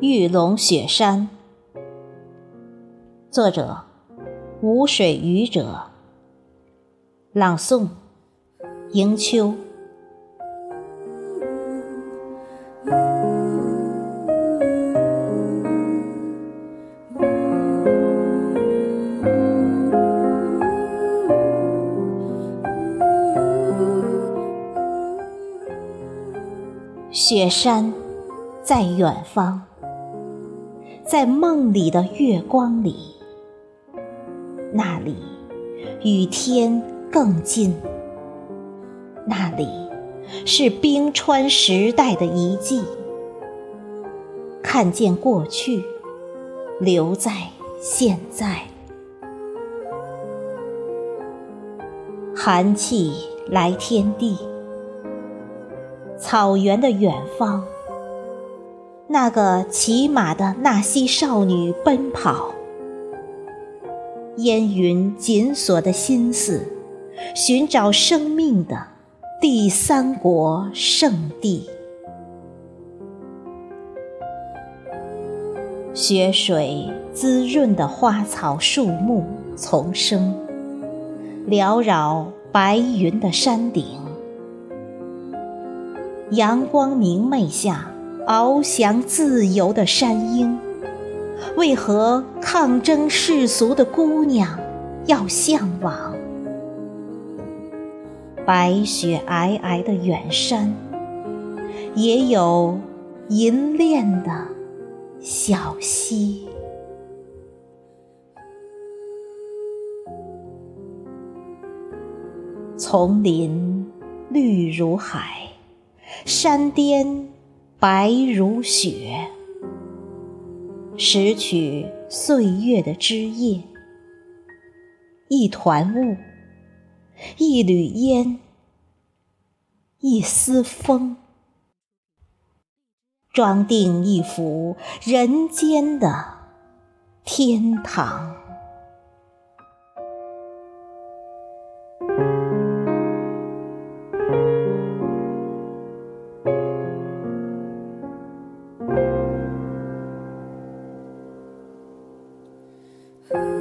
玉龙雪山，作者：无水渔者，朗诵：迎秋。雪山在远方，在梦里的月光里，那里与天更近，那里是冰川时代的遗迹，看见过去，留在现在，寒气来天地。草原的远方，那个骑马的纳西少女奔跑，烟云紧锁的心思，寻找生命的第三国圣地。雪水滋润的花草树木丛生，缭绕白云的山顶。阳光明媚下，翱翔自由的山鹰，为何抗争世俗的姑娘要向往？白雪皑皑的远山，也有银链的小溪。丛林绿如海。山巅白如雪，拾取岁月的枝叶，一团雾，一缕烟，一丝风，装订一幅人间的天堂。you.